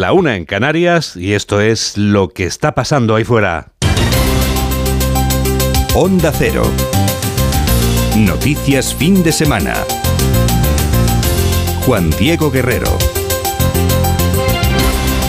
La una en Canarias y esto es lo que está pasando ahí fuera. Onda Cero. Noticias fin de semana. Juan Diego Guerrero.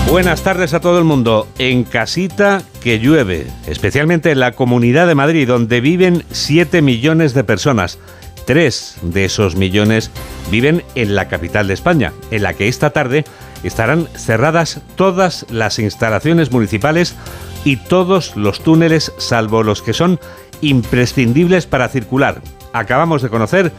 Buenas tardes a todo el mundo. En casita que llueve, especialmente en la Comunidad de Madrid, donde viven 7 millones de personas. Tres de esos millones viven en la capital de España, en la que esta tarde estarán cerradas todas las instalaciones municipales y todos los túneles, salvo los que son imprescindibles para circular. Acabamos de conocer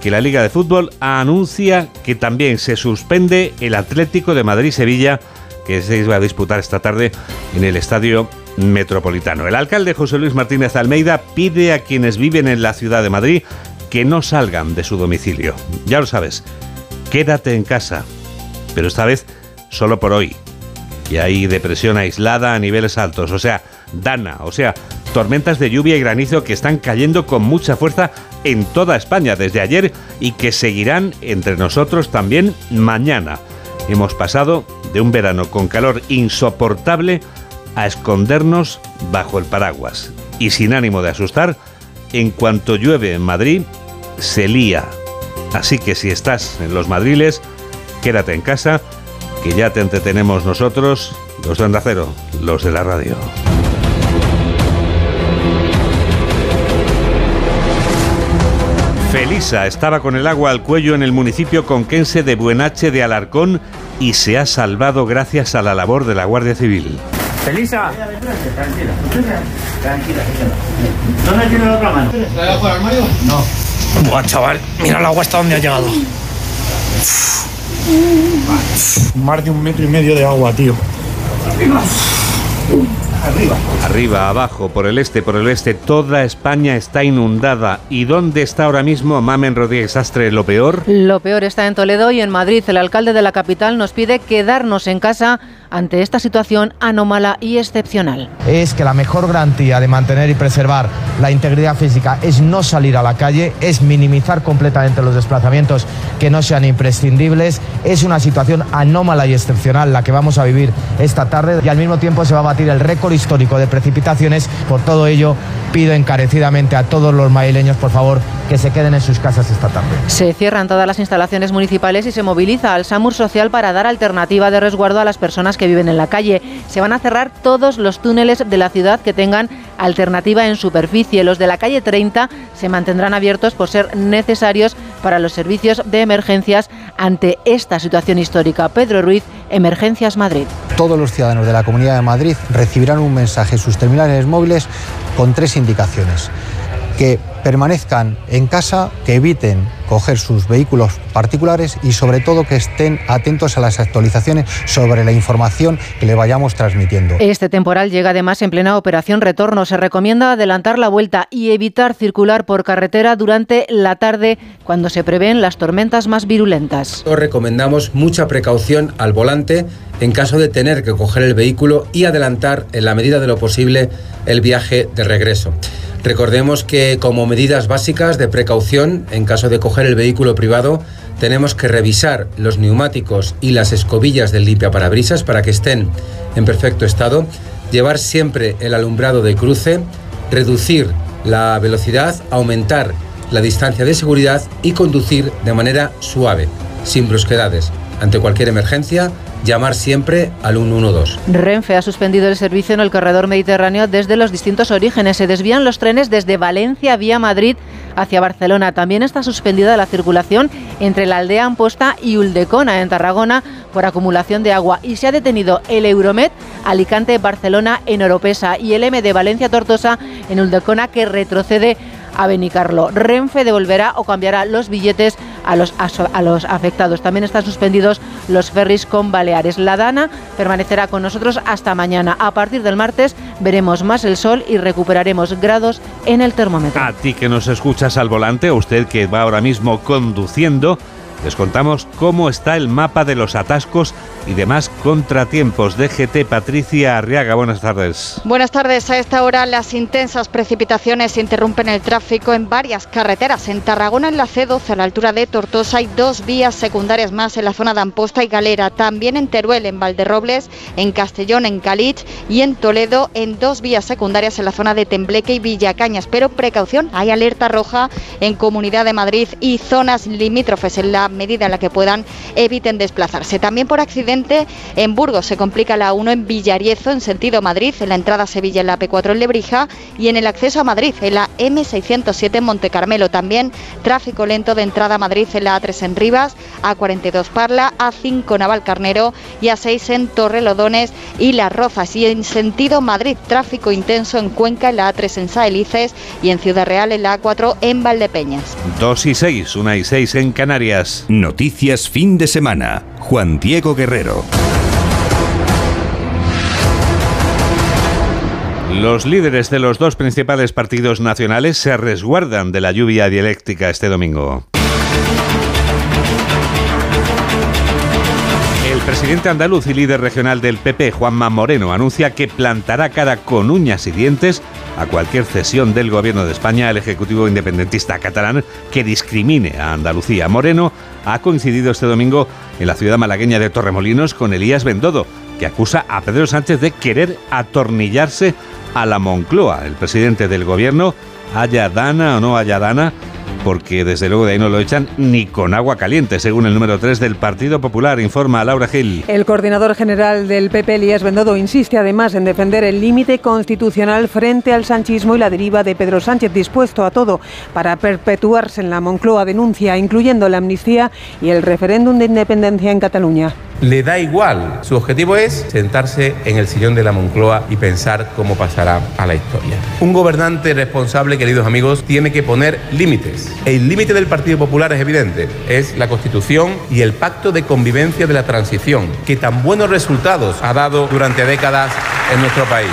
que la Liga de Fútbol anuncia que también se suspende el Atlético de Madrid-Sevilla que se va a disputar esta tarde en el Estadio Metropolitano. El alcalde José Luis Martínez Almeida pide a quienes viven en la ciudad de Madrid que no salgan de su domicilio. Ya lo sabes, quédate en casa, pero esta vez solo por hoy. Y hay depresión aislada a niveles altos, o sea, Dana, o sea, tormentas de lluvia y granizo que están cayendo con mucha fuerza en toda España desde ayer y que seguirán entre nosotros también mañana. Hemos pasado de un verano con calor insoportable a escondernos bajo el paraguas. Y sin ánimo de asustar, en cuanto llueve en Madrid, se lía. Así que si estás en los madriles, quédate en casa, que ya te entretenemos nosotros, los de Onda Cero, los de la radio. Felisa estaba con el agua al cuello en el municipio conquense de Buenache de Alarcón y se ha salvado gracias a la labor de la Guardia Civil. Felisa. Tranquila, tranquila. ¿Dónde tiene la otra mano? ¿La debajo del armario? No. Buah, chaval, mira el agua hasta dónde ha llegado. Más de un metro y medio de agua, tío. Arriba. Arriba, abajo, por el este, por el oeste, toda España está inundada. ¿Y dónde está ahora mismo Mamen Rodríguez Astre lo peor? Lo peor está en Toledo y en Madrid. El alcalde de la capital nos pide quedarnos en casa ante esta situación anómala y excepcional. Es que la mejor garantía de mantener y preservar la integridad física es no salir a la calle, es minimizar completamente los desplazamientos que no sean imprescindibles. Es una situación anómala y excepcional la que vamos a vivir esta tarde y al mismo tiempo se va a batir el récord histórico de precipitaciones. Por todo ello, pido encarecidamente a todos los madrileños, por favor, que se queden en sus casas esta tarde. Se cierran todas las instalaciones municipales y se moviliza al SAMUR Social para dar alternativa de resguardo a las personas que viven en la calle. Se van a cerrar todos los túneles de la ciudad que tengan alternativa en superficie. Los de la calle 30 se mantendrán abiertos por ser necesarios para los servicios de emergencias ante esta situación histórica. Pedro Ruiz, Emergencias Madrid. Todos los ciudadanos de la Comunidad de Madrid recibirán un mensaje en sus terminales móviles con tres indicaciones. Que permanezcan en casa, que eviten coger sus vehículos particulares y sobre todo que estén atentos a las actualizaciones sobre la información que le vayamos transmitiendo. Este temporal llega además en plena operación retorno. Se recomienda adelantar la vuelta y evitar circular por carretera durante la tarde cuando se prevén las tormentas más virulentas. Os recomendamos mucha precaución al volante en caso de tener que coger el vehículo y adelantar en la medida de lo posible el viaje de regreso. Recordemos que como medidas básicas de precaución en caso de coger el vehículo privado tenemos que revisar los neumáticos y las escobillas del limpiaparabrisas para que estén en perfecto estado, llevar siempre el alumbrado de cruce, reducir la velocidad, aumentar la distancia de seguridad y conducir de manera suave, sin brusquedades. Ante cualquier emergencia, llamar siempre al 112. Renfe ha suspendido el servicio en el corredor mediterráneo desde los distintos orígenes. Se desvían los trenes desde Valencia vía Madrid hacia Barcelona. También está suspendida la circulación entre la aldea Amposta y Uldecona en Tarragona por acumulación de agua y se ha detenido el Euromed Alicante-Barcelona en Oropesa y el M de Valencia-Tortosa en Uldecona que retrocede a Benicarlo. Renfe devolverá o cambiará los billetes a los, a los afectados. También están suspendidos los ferries con Baleares. La Dana permanecerá con nosotros hasta mañana. A partir del martes veremos más el sol y recuperaremos grados en el termómetro. A ti que nos escuchas al volante, o usted que va ahora mismo conduciendo, les contamos cómo está el mapa de los atascos y demás contratiempos. DGT Patricia Arriaga, buenas tardes. Buenas tardes. A esta hora las intensas precipitaciones interrumpen el tráfico en varias carreteras. En Tarragona, en la C12, a la altura de Tortosa, hay dos vías secundarias más en la zona de Amposta y Galera. También en Teruel, en Valderrobles, en Castellón, en Calich y en Toledo, en dos vías secundarias en la zona de Tembleque y Villacañas. Pero precaución, hay alerta roja en Comunidad de Madrid y zonas limítrofes en la medida en la que puedan eviten desplazarse. También por accidente en Burgos se complica la 1 en Villariezo en sentido Madrid, en la entrada a Sevilla en la P4 en Lebrija y en el acceso a Madrid en la M607 en Monte Carmelo. También tráfico lento de entrada a Madrid en la A3 en Rivas, A42 Parla, A5 Navalcarnero y A6 en Torrelodones y Las Rozas. Y en sentido Madrid, tráfico intenso en Cuenca en la A3 en Saelices y en Ciudad Real en la A4 en Valdepeñas. 2 y 6, 1 y 6 en Canarias. Noticias fin de semana. Juan Diego Guerrero. Los líderes de los dos principales partidos nacionales se resguardan de la lluvia dialéctica este domingo. El presidente andaluz y líder regional del PP, Juanma Moreno, anuncia que plantará cara con uñas y dientes a cualquier cesión del gobierno de España al Ejecutivo Independentista catalán que discrimine a Andalucía. Moreno ha coincidido este domingo en la ciudad malagueña de Torremolinos con Elías Bendodo, que acusa a Pedro Sánchez de querer atornillarse a la Moncloa. El presidente del gobierno, haya dana o no haya dana, porque desde luego de ahí no lo echan ni con agua caliente, según el número 3 del Partido Popular, informa Laura Gil. El coordinador general del PP, Elías Bendodo, insiste además en defender el límite constitucional frente al sanchismo y la deriva de Pedro Sánchez, dispuesto a todo para perpetuarse en la Moncloa, denuncia, incluyendo la amnistía y el referéndum de independencia en Cataluña le da igual. Su objetivo es sentarse en el sillón de la Moncloa y pensar cómo pasará a la historia. Un gobernante responsable, queridos amigos, tiene que poner límites. El límite del Partido Popular es evidente, es la Constitución y el pacto de convivencia de la transición, que tan buenos resultados ha dado durante décadas en nuestro país.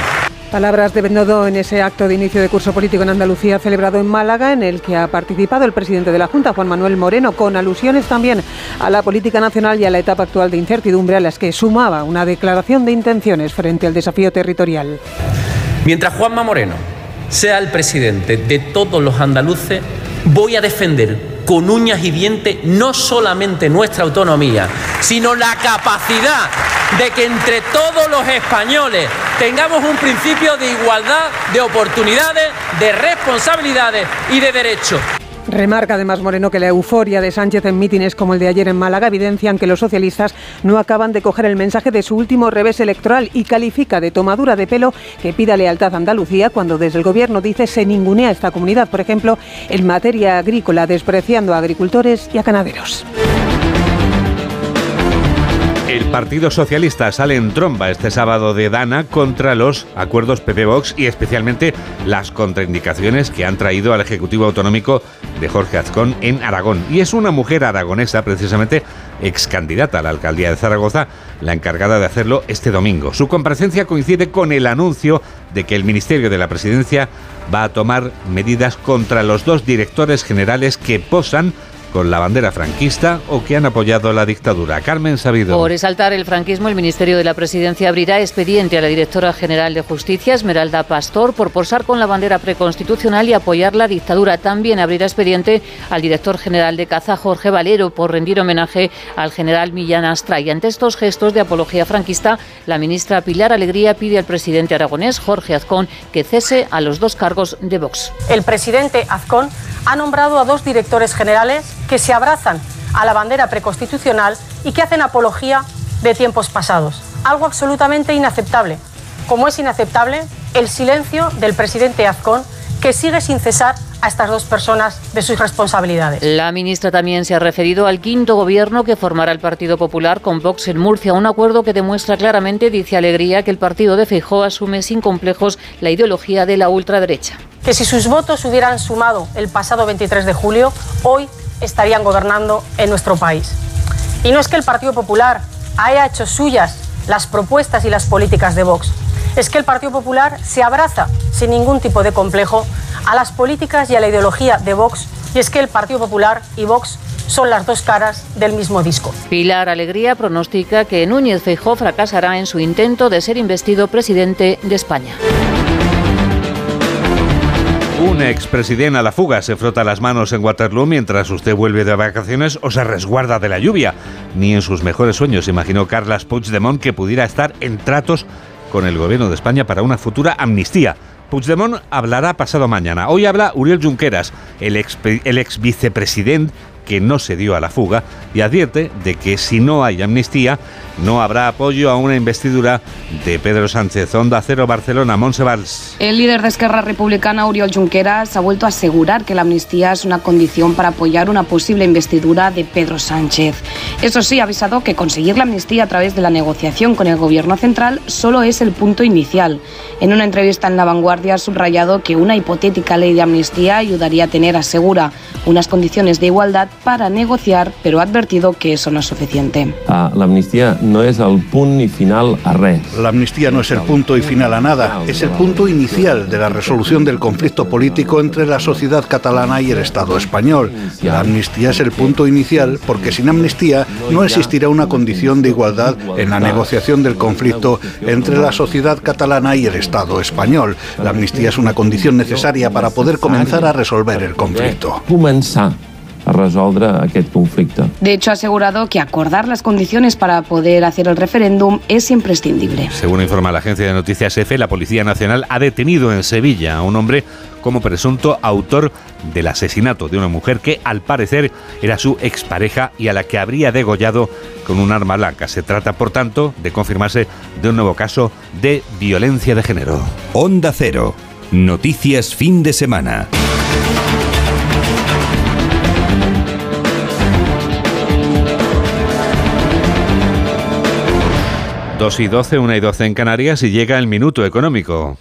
Palabras de Bendodo en ese acto de inicio de curso político en Andalucía celebrado en Málaga, en el que ha participado el presidente de la Junta, Juan Manuel Moreno, con alusiones también a la política nacional y a la etapa actual de incertidumbre a las que sumaba una declaración de intenciones frente al desafío territorial. Mientras Juanma Moreno sea el presidente de todos los andaluces, voy a defender con uñas y dientes no solamente nuestra autonomía, sino la capacidad de que entre todos los españoles tengamos un principio de igualdad de oportunidades, de responsabilidades y de derechos. Remarca además Moreno que la euforia de Sánchez en mítines como el de ayer en Málaga evidencian que los socialistas no acaban de coger el mensaje de su último revés electoral y califica de tomadura de pelo que pida lealtad a Andalucía cuando desde el gobierno dice se ningunea esta comunidad, por ejemplo, en materia agrícola, despreciando a agricultores y a ganaderos. El Partido Socialista sale en tromba este sábado de Dana contra los acuerdos PP-Vox y especialmente las contraindicaciones que han traído al Ejecutivo Autonómico de Jorge Azcón en Aragón. Y es una mujer aragonesa, precisamente ex candidata a la alcaldía de Zaragoza, la encargada de hacerlo este domingo. Su comparecencia coincide con el anuncio de que el Ministerio de la Presidencia va a tomar medidas contra los dos directores generales que posan con la bandera franquista o que han apoyado la dictadura. Carmen Sabido. Por exaltar el franquismo, el Ministerio de la Presidencia abrirá expediente a la directora general de Justicia, Esmeralda Pastor, por posar con la bandera preconstitucional y apoyar la dictadura. También abrirá expediente al director general de Caza, Jorge Valero, por rendir homenaje al general Millán Astra. Y ante estos gestos de apología franquista, la ministra Pilar Alegría pide al presidente aragonés, Jorge Azcón, que cese a los dos cargos de Vox. El presidente Azcón ha nombrado a dos directores generales que se abrazan a la bandera preconstitucional y que hacen apología de tiempos pasados. Algo absolutamente inaceptable, como es inaceptable el silencio del presidente Azcón, que sigue sin cesar a estas dos personas de sus responsabilidades. La ministra también se ha referido al quinto gobierno que formará el Partido Popular con Vox en Murcia, un acuerdo que demuestra claramente, dice Alegría, que el partido de Feijóo asume sin complejos la ideología de la ultraderecha. Que si sus votos hubieran sumado el pasado 23 de julio, hoy estarían gobernando en nuestro país. Y no es que el Partido Popular haya hecho suyas las propuestas y las políticas de Vox, es que el Partido Popular se abraza sin ningún tipo de complejo a las políticas y a la ideología de Vox y es que el Partido Popular y Vox son las dos caras del mismo disco. Pilar Alegría pronostica que Núñez Feijóo fracasará en su intento de ser investido presidente de España. Un expresidente a la fuga se frota las manos en Waterloo mientras usted vuelve de vacaciones o se resguarda de la lluvia. Ni en sus mejores sueños imaginó Carlas Puigdemont que pudiera estar en tratos con el gobierno de España para una futura amnistía. Puigdemont hablará pasado mañana. Hoy habla Uriel Junqueras, el ex, el ex vicepresidente que no se dio a la fuga y advierte de que si no hay amnistía no habrá apoyo a una investidura de Pedro Sánchez. Onda Cero Barcelona, Monsevals. El líder de Esquerra Republicana, Oriol Junqueras, ha vuelto a asegurar que la amnistía es una condición para apoyar una posible investidura de Pedro Sánchez. Eso sí, ha avisado que conseguir la amnistía a través de la negociación con el Gobierno central solo es el punto inicial. En una entrevista en La Vanguardia ha subrayado que una hipotética ley de amnistía ayudaría a tener, asegura, unas condiciones de igualdad para negociar, pero ha advertido que eso no es suficiente. Ah, la amnistía no es el punto y final a res. La amnistía no es el punto y final a nada, es el punto inicial de la resolución del conflicto político entre la sociedad catalana y el Estado español. La amnistía es el punto inicial porque sin amnistía no existirá una condición de igualdad en la negociación del conflicto entre la sociedad catalana y el Estado español. La amnistía es una condición necesaria para poder comenzar a resolver el conflicto. A resoldre aquest conflicte. De hecho, ha asegurado que acordar las condiciones para poder hacer el referéndum es imprescindible. Según informa la agencia de noticias EFE, la Policía Nacional ha detenido en Sevilla a un hombre como presunto autor del asesinato de una mujer que al parecer era su expareja y a la que habría degollado con un arma blanca. Se trata, por tanto, de confirmarse de un nuevo caso de violencia de género. Onda Cero. Noticias fin de semana. Dos y doce, una y doce en Canarias y llega el minuto económico.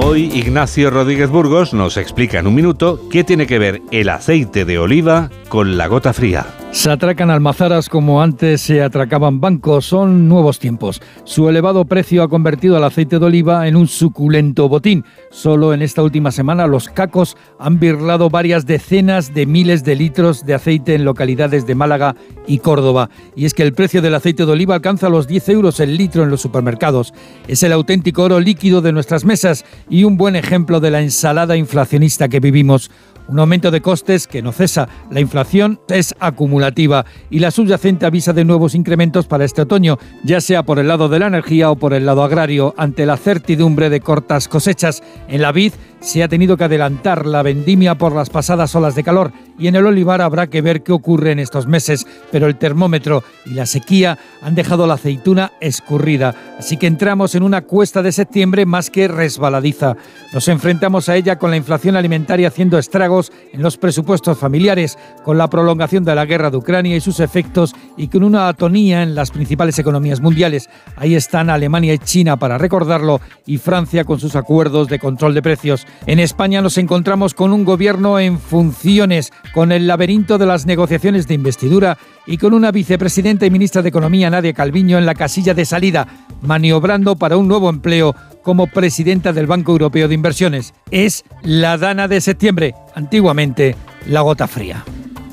Hoy Ignacio Rodríguez Burgos nos explica en un minuto qué tiene que ver el aceite de oliva con la gota fría. Se atracan almazaras como antes se atracaban bancos, son nuevos tiempos. Su elevado precio ha convertido al aceite de oliva en un suculento botín. Solo en esta última semana los cacos han birlado varias decenas de miles de litros de aceite en localidades de Málaga y Córdoba. Y es que el precio del aceite de oliva alcanza los 10 euros el litro en los supermercados. Es el auténtico oro líquido de nuestras mesas y un buen ejemplo de la ensalada inflacionista que vivimos. Un aumento de costes que no cesa. La inflación es acumulativa y la subyacente avisa de nuevos incrementos para este otoño, ya sea por el lado de la energía o por el lado agrario, ante la certidumbre de cortas cosechas. En la vid se ha tenido que adelantar la vendimia por las pasadas olas de calor y en el olivar habrá que ver qué ocurre en estos meses, pero el termómetro y la sequía han dejado la aceituna escurrida, así que entramos en una cuesta de septiembre más que resbaladiza. Nos enfrentamos a ella con la inflación alimentaria haciendo estragos en los presupuestos familiares, con la prolongación de la guerra de Ucrania y sus efectos y con una atonía en las principales economías mundiales. Ahí están Alemania y China para recordarlo y Francia con sus acuerdos de control de precios. En España nos encontramos con un gobierno en funciones, con el laberinto de las negociaciones de investidura y con una vicepresidenta y ministra de Economía, Nadia Calviño, en la casilla de salida, maniobrando para un nuevo empleo como presidenta del Banco Europeo de Inversiones. Es la dana de septiembre, antiguamente la gota fría.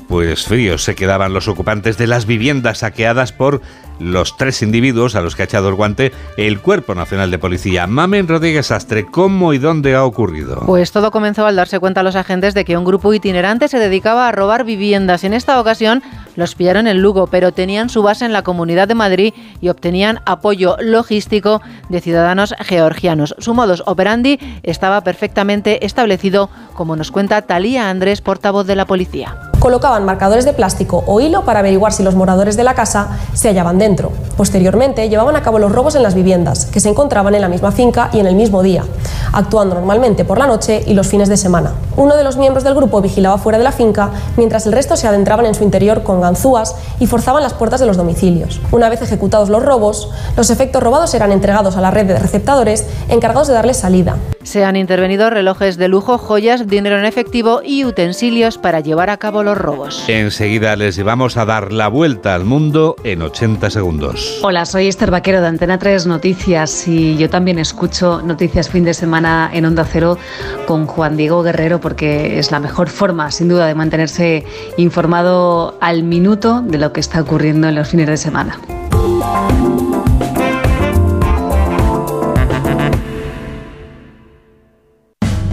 Pues fríos se quedaban los ocupantes de las viviendas saqueadas por los tres individuos a los que ha echado el guante el Cuerpo Nacional de Policía. Mamen Rodríguez Astre, ¿cómo y dónde ha ocurrido? Pues todo comenzó al darse cuenta los agentes de que un grupo itinerante se dedicaba a robar viviendas. En esta ocasión los pillaron en Lugo, pero tenían su base en la Comunidad de Madrid y obtenían apoyo logístico de ciudadanos georgianos. Su modus operandi estaba perfectamente establecido, como nos cuenta Talía Andrés, portavoz de la policía. Colocaban marcadores de plástico o hilo para averiguar si los moradores de la casa se hallaban dentro. Posteriormente, llevaban a cabo los robos en las viviendas, que se encontraban en la misma finca y en el mismo día, actuando normalmente por la noche y los fines de semana. Uno de los miembros del grupo vigilaba fuera de la finca, mientras el resto se adentraban en su interior con ganzúas y forzaban las puertas de los domicilios. Una vez ejecutados los robos, los efectos robados eran entregados a la red de receptadores encargados de darles salida. Se han intervenido relojes de lujo, joyas, dinero en efectivo y utensilios para llevar a cabo los robos. Enseguida les llevamos a dar la vuelta al mundo en 80 segundos. Hola, soy Esther Vaquero de Antena 3 Noticias y yo también escucho Noticias Fin de Semana en Onda Cero con Juan Diego Guerrero porque es la mejor forma, sin duda, de mantenerse informado al minuto de lo que está ocurriendo en los fines de semana.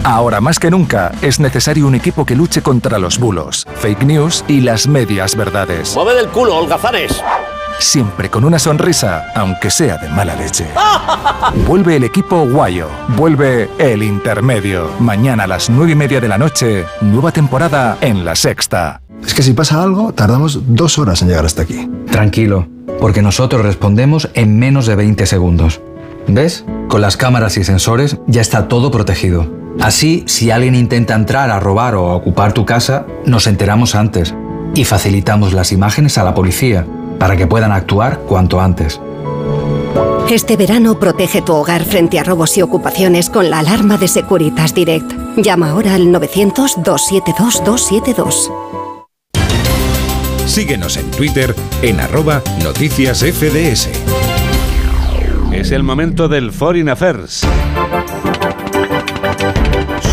Ahora más que nunca es necesario un equipo que luche contra los bulos, fake news y las medias verdades. ¡Mueve del culo, holgazanes! Siempre con una sonrisa, aunque sea de mala leche. Vuelve el equipo Guayo. Vuelve el intermedio. Mañana a las nueve y media de la noche, nueva temporada en la sexta. Es que si pasa algo, tardamos dos horas en llegar hasta aquí. Tranquilo, porque nosotros respondemos en menos de 20 segundos. ¿Ves? Con las cámaras y sensores ya está todo protegido. Así, si alguien intenta entrar a robar o a ocupar tu casa, nos enteramos antes y facilitamos las imágenes a la policía para que puedan actuar cuanto antes. Este verano protege tu hogar frente a robos y ocupaciones con la alarma de Securitas Direct. Llama ahora al 900-272-272. Síguenos en Twitter en arroba noticias FDS. Es el momento del Foreign Affairs.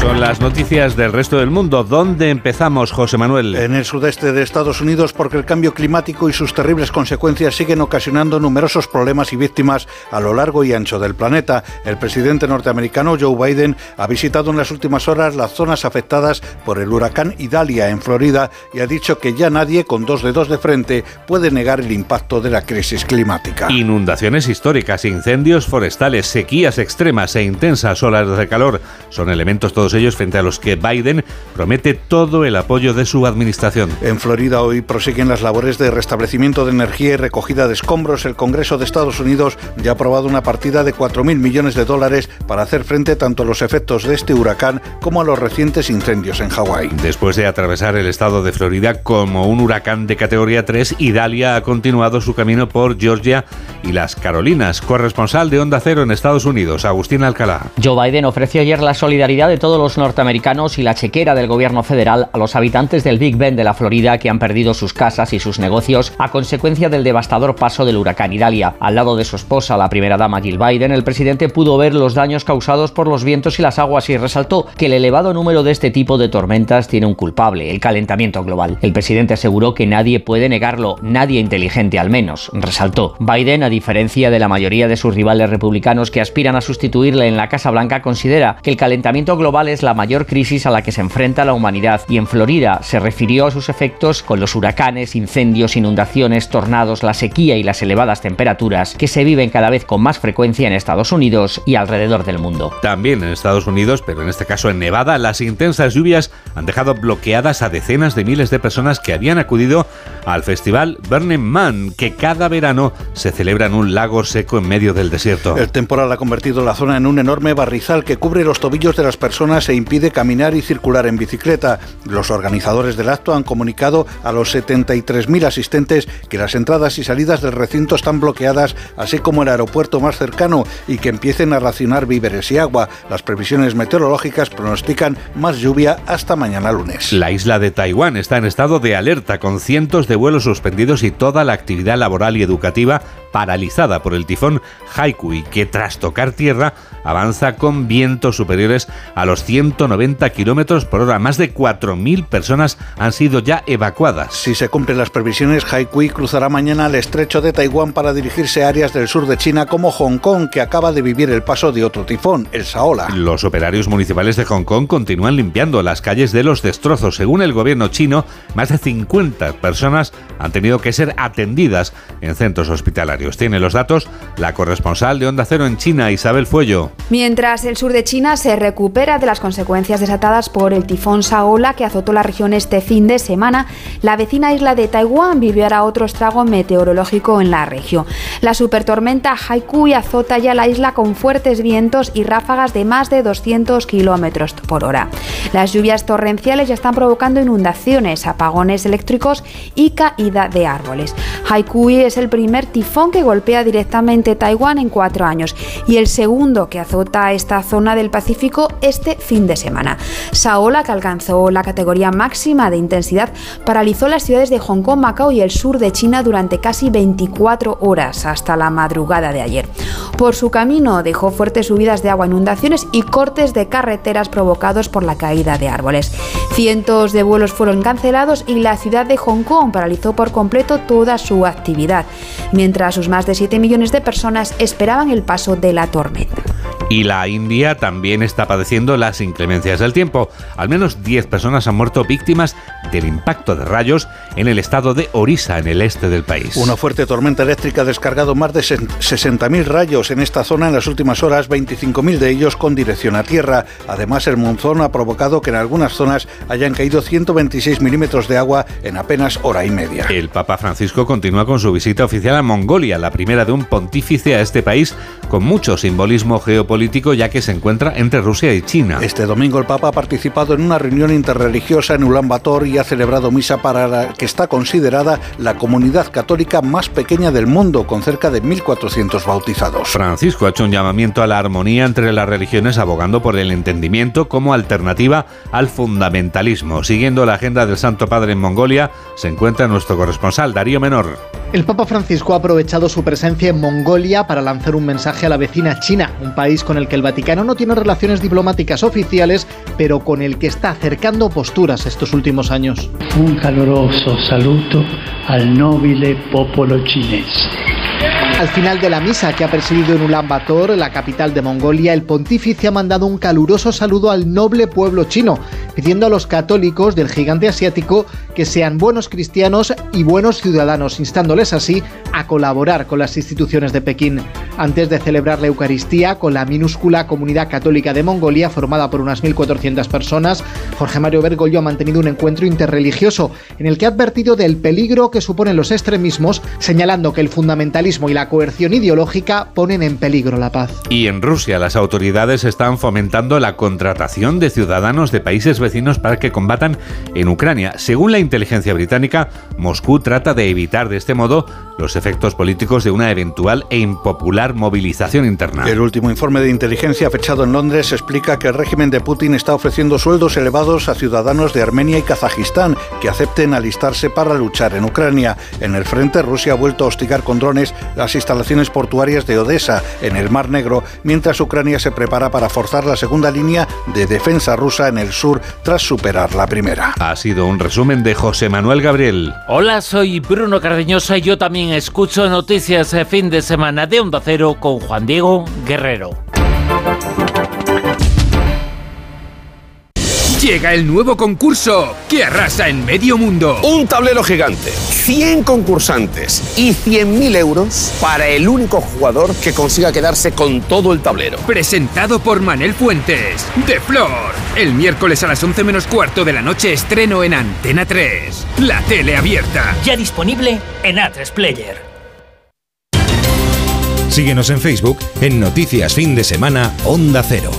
Son las noticias del resto del mundo. ¿Dónde empezamos, José Manuel? En el sudeste de Estados Unidos, porque el cambio climático y sus terribles consecuencias siguen ocasionando numerosos problemas y víctimas a lo largo y ancho del planeta. El presidente norteamericano Joe Biden ha visitado en las últimas horas las zonas afectadas por el huracán Idalia en Florida y ha dicho que ya nadie con dos dedos de frente puede negar el impacto de la crisis climática. Inundaciones históricas, incendios forestales, sequías extremas e intensas olas de calor son elementos todos ellos frente a los que Biden promete todo el apoyo de su administración. En Florida hoy prosiguen las labores de restablecimiento de energía y recogida de escombros. El Congreso de Estados Unidos ya ha aprobado una partida de 4.000 millones de dólares para hacer frente tanto a los efectos de este huracán como a los recientes incendios en Hawái. Después de atravesar el estado de Florida como un huracán de categoría 3, Idalia ha continuado su camino por Georgia y las Carolinas. Corresponsal de Onda Cero en Estados Unidos, Agustín Alcalá. Joe Biden ofreció ayer la solidaridad de todos los norteamericanos y la chequera del gobierno federal a los habitantes del Big Bend de la Florida que han perdido sus casas y sus negocios a consecuencia del devastador paso del huracán Idalia. Al lado de su esposa, la primera dama Jill Biden, el presidente pudo ver los daños causados por los vientos y las aguas y resaltó que el elevado número de este tipo de tormentas tiene un culpable, el calentamiento global. El presidente aseguró que nadie puede negarlo, nadie inteligente al menos, resaltó. Biden, a diferencia de la mayoría de sus rivales republicanos que aspiran a sustituirle en la Casa Blanca, considera que el calentamiento global es la mayor crisis a la que se enfrenta la humanidad y en Florida se refirió a sus efectos con los huracanes, incendios, inundaciones, tornados, la sequía y las elevadas temperaturas que se viven cada vez con más frecuencia en Estados Unidos y alrededor del mundo. También en Estados Unidos, pero en este caso en Nevada, las intensas lluvias han dejado bloqueadas a decenas de miles de personas que habían acudido al festival Burning Man, que cada verano se celebra en un lago seco en medio del desierto. El temporal ha convertido la zona en un enorme barrizal que cubre los tobillos de las personas e impide caminar y circular en bicicleta. Los organizadores del acto han comunicado a los 73.000 asistentes que las entradas y salidas del recinto están bloqueadas, así como el aeropuerto más cercano, y que empiecen a racionar víveres y agua. Las previsiones meteorológicas pronostican más lluvia hasta mañana lunes. La isla de Taiwán está en estado de alerta, con cientos de vuelos suspendidos y toda la actividad laboral y educativa paralizada por el tifón Haikui, que tras tocar tierra avanza con vientos superiores a los 190 kilómetros por hora. Más de 4.000 personas han sido ya evacuadas. Si se cumplen las previsiones, Haikui cruzará mañana el estrecho de Taiwán para dirigirse a áreas del sur de China como Hong Kong, que acaba de vivir el paso de otro tifón, el Saola. Los operarios municipales de Hong Kong continúan limpiando las calles de los destrozos. Según el gobierno chino, más de 50 personas han tenido que ser atendidas en centros hospitalarios. Tiene los datos la corresponsal de Onda Cero en China, Isabel Fuello. Mientras el sur de China se recupera de las consecuencias desatadas por el tifón Saola que azotó la región este fin de semana, la vecina isla de Taiwán vivió ahora otro estrago meteorológico en la región. La supertormenta Haikui azota ya la isla con fuertes vientos y ráfagas de más de 200 kilómetros por hora. Las lluvias torrenciales ya están provocando inundaciones, apagones eléctricos y caída de árboles. Haikui es el primer tifón que golpea directamente Taiwán en cuatro años y el segundo que azota esta zona del Pacífico este fin de semana. Saola, que alcanzó la categoría máxima de intensidad, paralizó las ciudades de Hong Kong, Macao y el sur de China durante casi 24 horas hasta la madrugada de ayer. Por su camino dejó fuertes subidas de agua, inundaciones y cortes de carreteras provocados por la caída de árboles. Cientos de vuelos fueron cancelados y la ciudad de Hong Kong paralizó por completo toda su actividad, mientras sus más de 7 millones de personas esperaban el paso de la tormenta. Y la India también está padeciendo las inclemencias del tiempo. Al menos 10 personas han muerto víctimas del impacto de rayos en el estado de Orissa, en el este del país. Una fuerte tormenta eléctrica ha descargado más de 60.000 rayos en esta zona en las últimas horas, 25.000 de ellos con dirección a tierra. Además, el monzón ha provocado que en algunas zonas hayan caído 126 milímetros de agua en apenas hora y media. El Papa Francisco continúa con su visita oficial a Mongolia, la primera de un pontífice a este país con mucho simbolismo geopolítico ya que se encuentra entre Rusia y China. Este domingo el Papa ha participado en una reunión interreligiosa en Ulan Bator y ha celebrado misa para la que está considerada la comunidad católica más pequeña del mundo, con cerca de 1.400 bautizados. Francisco ha hecho un llamamiento a la armonía entre las religiones, abogando por el entendimiento como alternativa al fundamentalismo. Siguiendo la agenda del Santo Padre en Mongolia, se encuentra nuestro corresponsal Darío Menor. El Papa Francisco ha aprovechado su presencia en Mongolia para lanzar un mensaje a la vecina China, un país con el que el Vaticano no tiene relaciones diplomáticas oficiales, pero con el que está acercando posturas estos últimos años. Un caluroso saludo al noble popolo chinés. Al final de la misa que ha presidido en Ulan Bator, la capital de Mongolia, el pontífice ha mandado un caluroso saludo al noble pueblo chino, pidiendo a los católicos del gigante asiático que sean buenos cristianos y buenos ciudadanos, instándoles así a colaborar con las instituciones de Pekín. Antes de celebrar la Eucaristía con la minúscula comunidad católica de Mongolia, formada por unas 1.400 personas, Jorge Mario Bergoglio ha mantenido un encuentro interreligioso en el que ha advertido del peligro que suponen los extremismos, señalando que el fundamentalismo y la coerción ideológica ponen en peligro la paz. Y en Rusia las autoridades están fomentando la contratación de ciudadanos de países vecinos para que combatan en Ucrania. Según la inteligencia británica, Moscú trata de evitar de este modo los efectos políticos de una eventual e impopular movilización interna. El último informe de inteligencia fechado en Londres explica que el régimen de Putin está ofreciendo sueldos elevados a ciudadanos de Armenia y Kazajistán que acepten alistarse para luchar en Ucrania. En el frente, Rusia ha vuelto a hostigar con drones las instalaciones portuarias de Odessa, en el Mar Negro, mientras Ucrania se prepara para forzar la segunda línea de defensa rusa en el sur tras superar la primera. Ha sido un resumen de José Manuel Gabriel. Hola, soy Bruno Cardeñosa y yo también escucho noticias de fin de semana de Onda Cero con Juan Diego Guerrero. Llega el nuevo concurso que arrasa en medio mundo. Un tablero gigante, 100 concursantes y 100.000 euros para el único jugador que consiga quedarse con todo el tablero. Presentado por Manel Fuentes, de Flor. El miércoles a las 11 menos cuarto de la noche estreno en Antena 3. La tele abierta. Ya disponible en A3 Player. Síguenos en Facebook en Noticias Fin de Semana Onda Cero.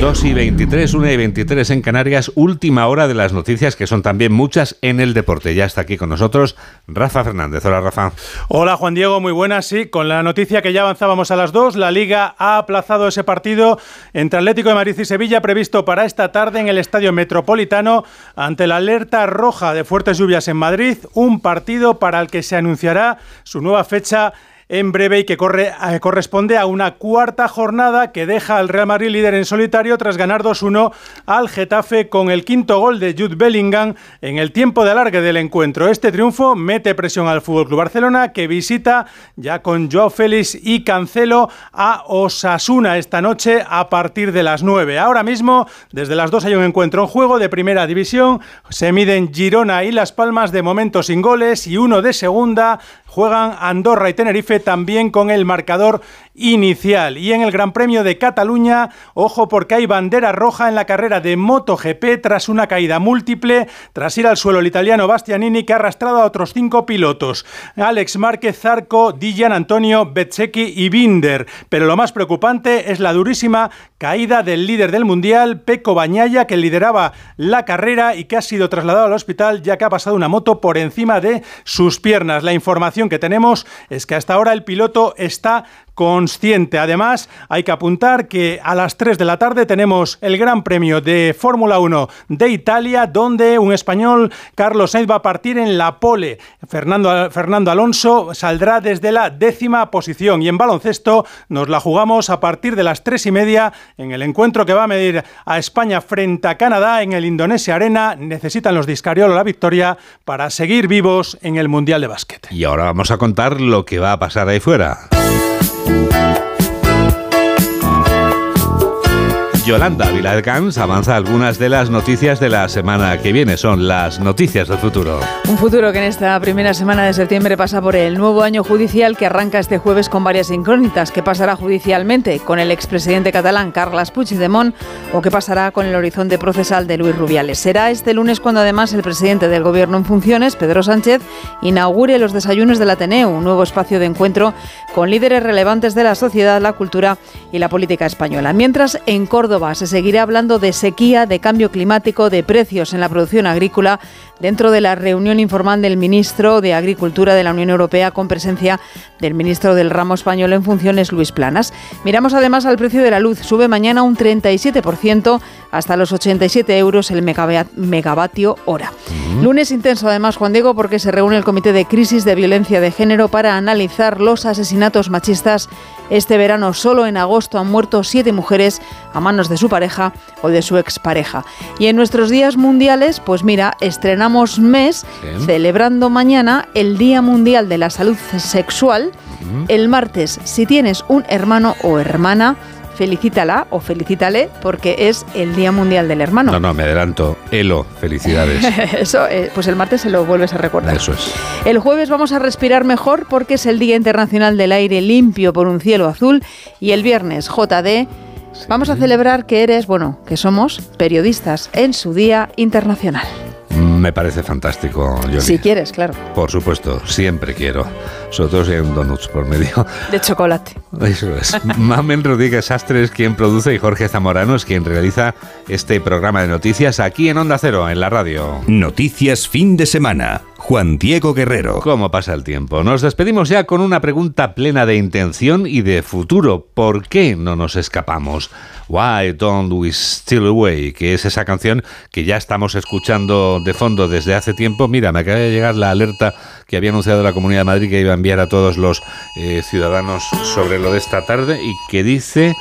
2 y 23, 1 y 23 en Canarias, última hora de las noticias que son también muchas en el deporte. Ya está aquí con nosotros Rafa Fernández. Hola Rafa. Hola Juan Diego, muy buenas. Sí, con la noticia que ya avanzábamos a las 2, la Liga ha aplazado ese partido entre Atlético de Madrid y Sevilla previsto para esta tarde en el Estadio Metropolitano ante la alerta roja de fuertes lluvias en Madrid, un partido para el que se anunciará su nueva fecha en breve y que corre, eh, corresponde a una cuarta jornada que deja al Real Madrid líder en solitario tras ganar 2-1 al Getafe con el quinto gol de Jude Bellingham en el tiempo de alargue del encuentro. Este triunfo mete presión al FC Barcelona que visita ya con Joao Félix y Cancelo a Osasuna esta noche a partir de las 9. Ahora mismo, desde las 2 hay un encuentro en juego de primera división. Se miden Girona y Las Palmas de momento sin goles y uno de segunda juegan Andorra y Tenerife también con el marcador inicial. Y en el Gran Premio de Cataluña, ojo porque hay bandera roja en la carrera de MotoGP tras una caída múltiple, tras ir al suelo el italiano Bastianini que ha arrastrado a otros cinco pilotos, Alex Márquez, Zarco, Dijan Antonio, Bezzecchi y Binder. Pero lo más preocupante es la durísima caída del líder del Mundial, Peco Bañaya, que lideraba la carrera y que ha sido trasladado al hospital ya que ha pasado una moto por encima de sus piernas. La información que tenemos es que hasta ahora el piloto está consciente. Además, hay que apuntar que a las 3 de la tarde tenemos el Gran Premio de Fórmula 1 de Italia, donde un español, Carlos Sainz, va a partir en la pole. Fernando, Fernando Alonso saldrá desde la décima posición. Y en baloncesto nos la jugamos a partir de las 3 y media en el encuentro que va a medir a España frente a Canadá en el Indonesia Arena. Necesitan los Discariolo la victoria para seguir vivos en el Mundial de Básquet. Y ahora vamos a contar lo que va a pasar ahí fuera. Yolanda Viladcans avanza algunas de las noticias de la semana que viene. Son las noticias del futuro. Un futuro que en esta primera semana de septiembre pasa por el nuevo año judicial que arranca este jueves con varias incógnitas. ¿Qué pasará judicialmente con el expresidente catalán Carles Puigdemont o qué pasará con el horizonte procesal de Luis Rubiales? Será este lunes cuando además el presidente del gobierno en funciones, Pedro Sánchez, inaugure los desayunos del Ateneo, un nuevo espacio de encuentro con líderes relevantes de la sociedad, la cultura y la política española. Mientras en Córdoba se seguirá hablando de sequía, de cambio climático, de precios en la producción agrícola dentro de la reunión informal del ministro de Agricultura de la Unión Europea con presencia del ministro del ramo español en funciones, Luis Planas. Miramos además al precio de la luz. Sube mañana un 37% hasta los 87 euros el megavatio hora. Lunes intenso además, Juan Diego, porque se reúne el Comité de Crisis de Violencia de Género para analizar los asesinatos machistas. Este verano solo en agosto han muerto siete mujeres a manos de su pareja o de su expareja. Y en nuestros días mundiales, pues mira, estrenamos mes celebrando mañana el Día Mundial de la Salud Sexual. El martes, si tienes un hermano o hermana, felicítala o felicítale porque es el Día Mundial del Hermano. No, no, me adelanto. Elo, felicidades. Eso, eh, pues el martes se lo vuelves a recordar. Eso es. El jueves vamos a respirar mejor porque es el Día Internacional del Aire Limpio por un cielo azul y el viernes JD vamos a celebrar que eres, bueno, que somos periodistas en su Día Internacional. Me parece fantástico, Johnny. Si quieres, claro. Por supuesto, siempre quiero. Sobre todo si hay un donuts por medio. De chocolate. Eso es. Mamen Rodríguez Astre es quien produce y Jorge Zamorano es quien realiza este programa de noticias aquí en Onda Cero, en la radio. Noticias fin de semana. Juan Diego Guerrero. ¿Cómo pasa el tiempo? Nos despedimos ya con una pregunta plena de intención y de futuro. ¿Por qué no nos escapamos? Why Don't We Steal Away? Que es esa canción que ya estamos escuchando de fondo desde hace tiempo. Mira, me acaba de llegar la alerta que había anunciado la Comunidad de Madrid que iba a enviar a todos los eh, ciudadanos sobre lo de esta tarde y que dice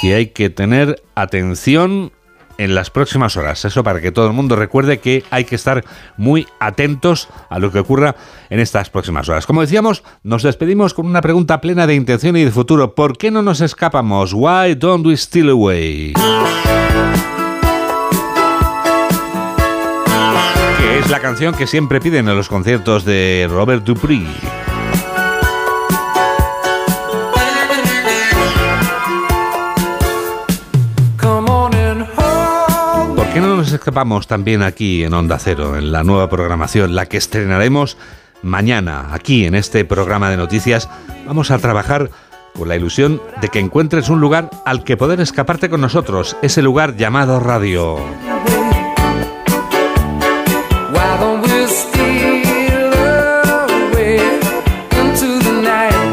que hay que tener atención en las próximas horas. Eso para que todo el mundo recuerde que hay que estar muy atentos a lo que ocurra en estas próximas horas. Como decíamos, nos despedimos con una pregunta plena de intención y de futuro. ¿Por qué no nos escapamos? Why don't we steal away? Que es la canción que siempre piden en los conciertos de Robert Dupree. Nos escapamos también aquí en Onda Cero, en la nueva programación, la que estrenaremos mañana, aquí en este programa de noticias? Vamos a trabajar con la ilusión de que encuentres un lugar al que poder escaparte con nosotros, ese lugar llamado radio.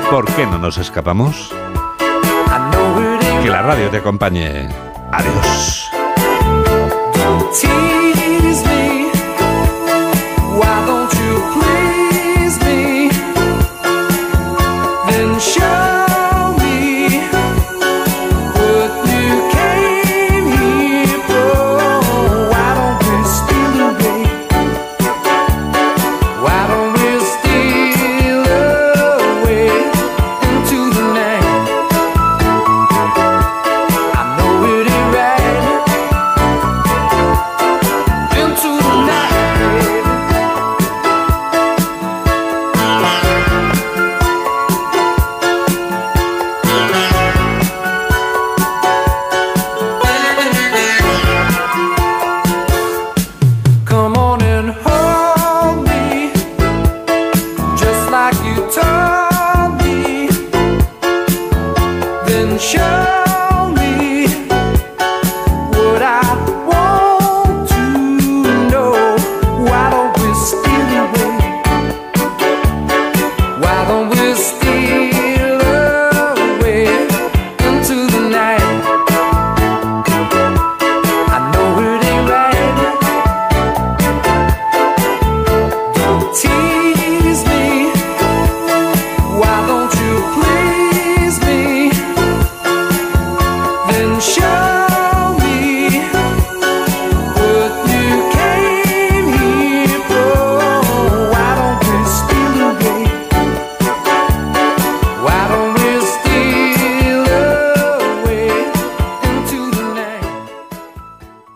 ¿Por qué no nos escapamos? Que la radio te acompañe. Adiós. 情。